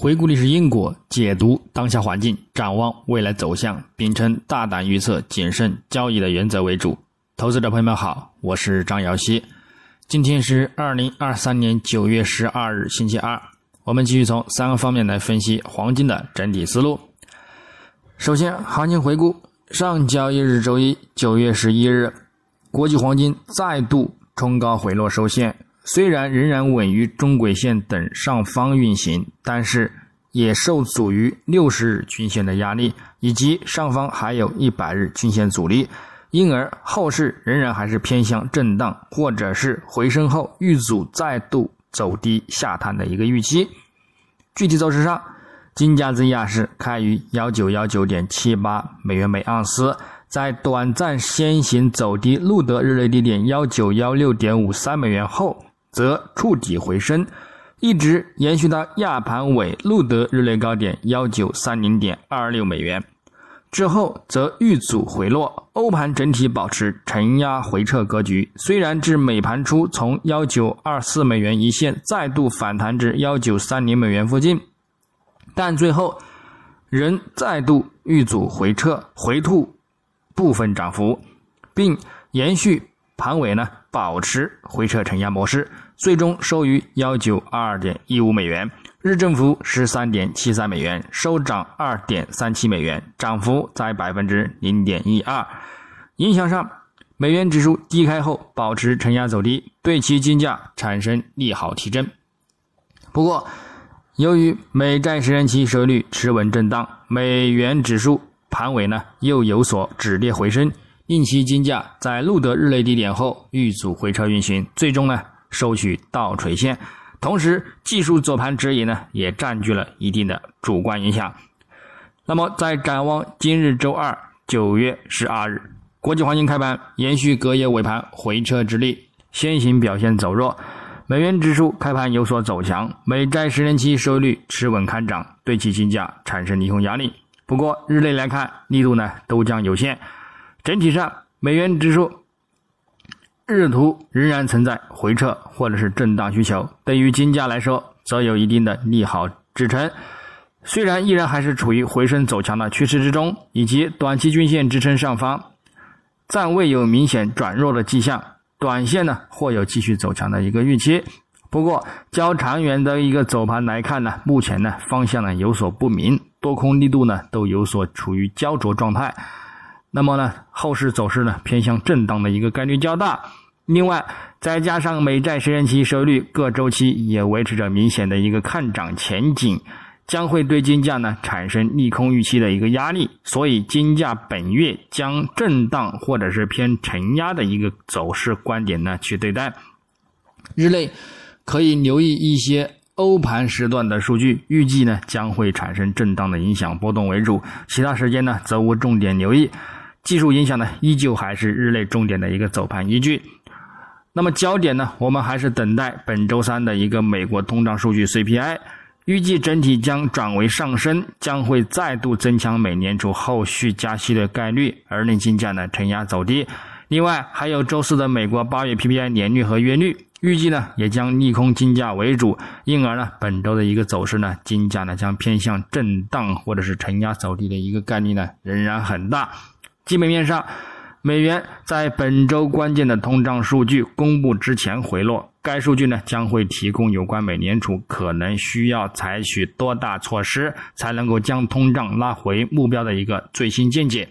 回顾历史因果，解读当下环境，展望未来走向，秉承大胆预测、谨慎交易的原则为主。投资者朋友们好，我是张瑶希。今天是二零二三年九月十二日，星期二。我们继续从三个方面来分析黄金的整体思路。首先，行情回顾：上交易日周一，九月十一日，国际黄金再度冲高回落收线。虽然仍然稳于中轨线等上方运行，但是也受阻于六十日均线的压力，以及上方还有一百日均线阻力，因而后市仍然还是偏向震荡，或者是回升后遇阻再度走低下探的一个预期。具体走势上，金价在亚市开于幺九幺九点七八美元每盎司，在短暂先行走低路德日内低点幺九幺六点五三美元后。则触底回升，一直延续到亚盘尾路德日内高点幺九三零点二六美元之后，则遇阻回落。欧盘整体保持承压回撤格局，虽然至美盘初从幺九二四美元一线再度反弹至幺九三零美元附近，但最后仍再度遇阻回撤，回吐部分涨幅，并延续。盘尾呢保持回撤承压模式，最终收于幺九二二点一五美元，日振幅十三点七三美元，收涨二点三七美元，涨幅在百分之零点一二。影响上，美元指数低开后保持承压走低，对其金价产生利好提振。不过，由于美债十年期收益率持稳震荡，美元指数盘尾呢又有所止跌回升。令其金价在录得日内低点后遇阻回撤运行，最终呢收取倒垂线。同时，技术走盘指引呢也占据了一定的主观影响。那么，在展望今日周二九月十二日，国际黄金开盘延续隔夜尾盘回撤之力，先行表现走弱。美元指数开盘有所走强，美债十年期收益率持稳看涨，对其金价产生利空压力。不过，日内来看，力度呢都将有限。整体上，美元指数日图仍然存在回撤或者是震荡需求，对于金价来说，则有一定的利好支撑。虽然依然还是处于回升走强的趋势之中，以及短期均线支撑上方暂未有明显转弱的迹象，短线呢或有继续走强的一个预期。不过，较长远的一个走盘来看呢，目前呢方向呢有所不明，多空力度呢都有所处于焦灼状态。那么呢，后市走势呢偏向震荡的一个概率较大。另外，再加上美债十年期收益率各周期也维持着明显的一个看涨前景，将会对金价呢产生利空预期的一个压力。所以，金价本月将震荡或者是偏承压的一个走势观点呢去对待。日内可以留意一些欧盘时段的数据，预计呢将会产生震荡的影响波动为主，其他时间呢则无重点留意。技术影响呢，依旧还是日内重点的一个走盘依据。那么焦点呢，我们还是等待本周三的一个美国通胀数据 CPI，预计整体将转为上升，将会再度增强美联储后续加息的概率，而令金价呢承压走低。另外还有周四的美国八月 PPI 年率和月率，预计呢也将利空金价为主，因而呢本周的一个走势呢，金价呢将偏向震荡或者是承压走低的一个概率呢仍然很大。基本面上，美元在本周关键的通胀数据公布之前回落，该数据呢将会提供有关美联储可能需要采取多大措施才能够将通胀拉回目标的一个最新见解。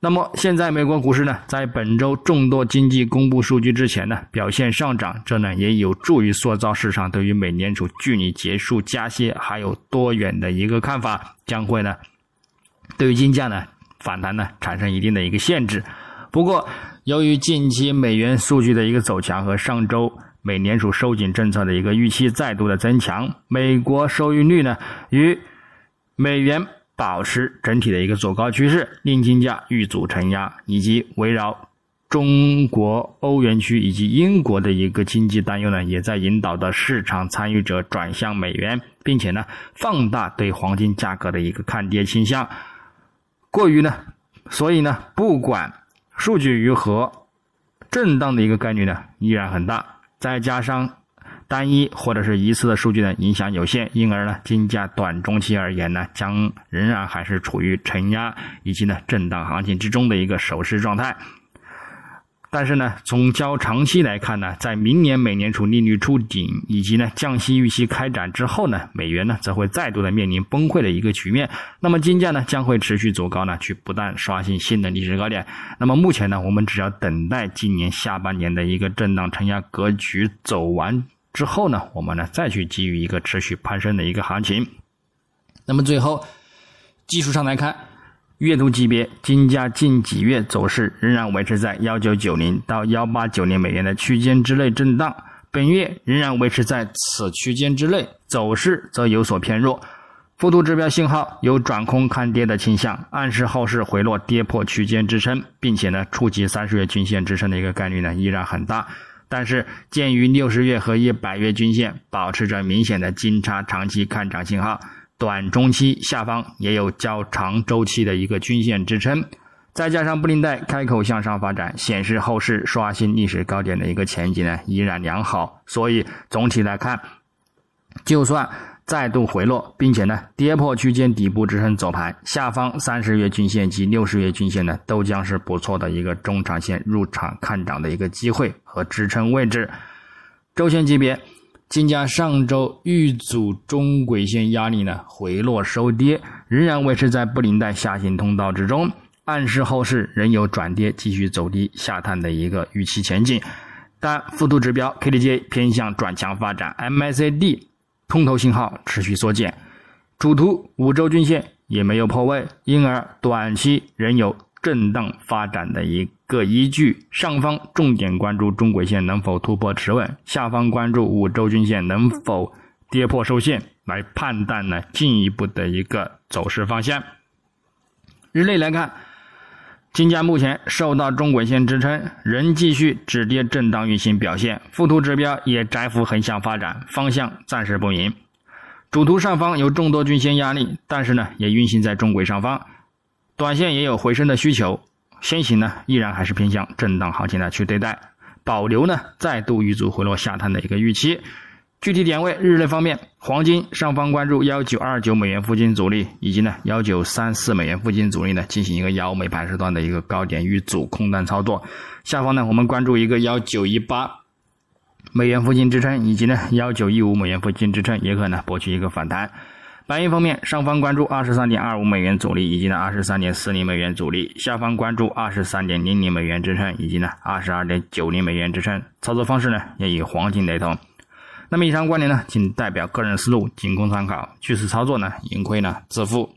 那么，现在美国股市呢，在本周众多经济公布数据之前呢，表现上涨，这呢也有助于塑造市场对于美联储距离结束加息还有多远的一个看法，将会呢，对于金价呢。反弹呢，产生一定的一个限制。不过，由于近期美元数据的一个走强和上周美联储收紧政策的一个预期再度的增强，美国收益率呢与美元保持整体的一个走高趋势，令金价遇阻承压，以及围绕中国、欧元区以及英国的一个经济担忧呢，也在引导的市场参与者转向美元，并且呢放大对黄金价格的一个看跌倾向。过于呢，所以呢，不管数据如何，震荡的一个概率呢依然很大。再加上单一或者是一次的数据呢影响有限，因而呢金价短中期而言呢将仍然还是处于承压以及呢震荡行情之中的一个守势状态。但是呢，从较长期来看呢，在明年美联储利率触顶以及呢降息预期开展之后呢，美元呢则会再度的面临崩溃的一个局面。那么金价呢将会持续走高呢，去不断刷新新的历史高点。那么目前呢，我们只要等待今年下半年的一个震荡承压格局走完之后呢，我们呢再去给予一个持续攀升的一个行情。那么最后，技术上来看。月度级别，金价近几月走势仍然维持在幺九九零到幺八九零美元的区间之内震荡，本月仍然维持在此区间之内，走势则有所偏弱。幅度指标信号有转空看跌的倾向，暗示后市回落跌破区间支撑，并且呢触及三十月均线支撑的一个概率呢依然很大。但是鉴于六十月和一百月均线保持着明显的金叉长期看涨信号。短中期下方也有较长周期的一个均线支撑，再加上布林带开口向上发展，显示后市刷新历史高点的一个前景呢依然良好。所以总体来看，就算再度回落，并且呢跌破区间底部支撑走盘，下方三十月均线及六十月均线呢都将是不错的一个中长线入场看涨的一个机会和支撑位置。周线级别。金价上周遇阻中轨线压力呢，回落收跌，仍然维持在布林带下行通道之中，暗示后市仍有转跌继续走低下探的一个预期前景。但幅度指标 KDJ 偏向转强发展，MACD 空头信号持续缩减，主图五周均线也没有破位，因而短期仍有。震荡发展的一个依据，上方重点关注中轨线能否突破持稳，下方关注五周均线能否跌破收线，来判断呢进一步的一个走势方向。日内来看，金价目前受到中轨线支撑，仍继续止跌震荡运行表现，附图指标也窄幅横向发展，方向暂时不明。主图上方有众多均线压力，但是呢也运行在中轨上方。短线也有回升的需求，先行呢依然还是偏向震荡行情的去对待，保留呢再度遇阻回落下探的一个预期。具体点位，日内方面，黄金上方关注幺九二九美元附近阻力，以及呢幺九三四美元附近阻力呢进行一个幺美盘时段的一个高点遇阻空单操作。下方呢我们关注一个幺九一八美元附近支撑，以及呢幺九一五美元附近支撑，也可能博取一个反弹。白银方面，上方关注二十三点二五美元阻力，以及呢二十三点四零美元阻力；下方关注二十三点零零美元支撑，以及呢二十二点九零美元支撑。操作方式呢也与黄金雷同。那么以上观点呢，仅代表个人思路，仅供参考。据此操作呢，盈亏呢自负。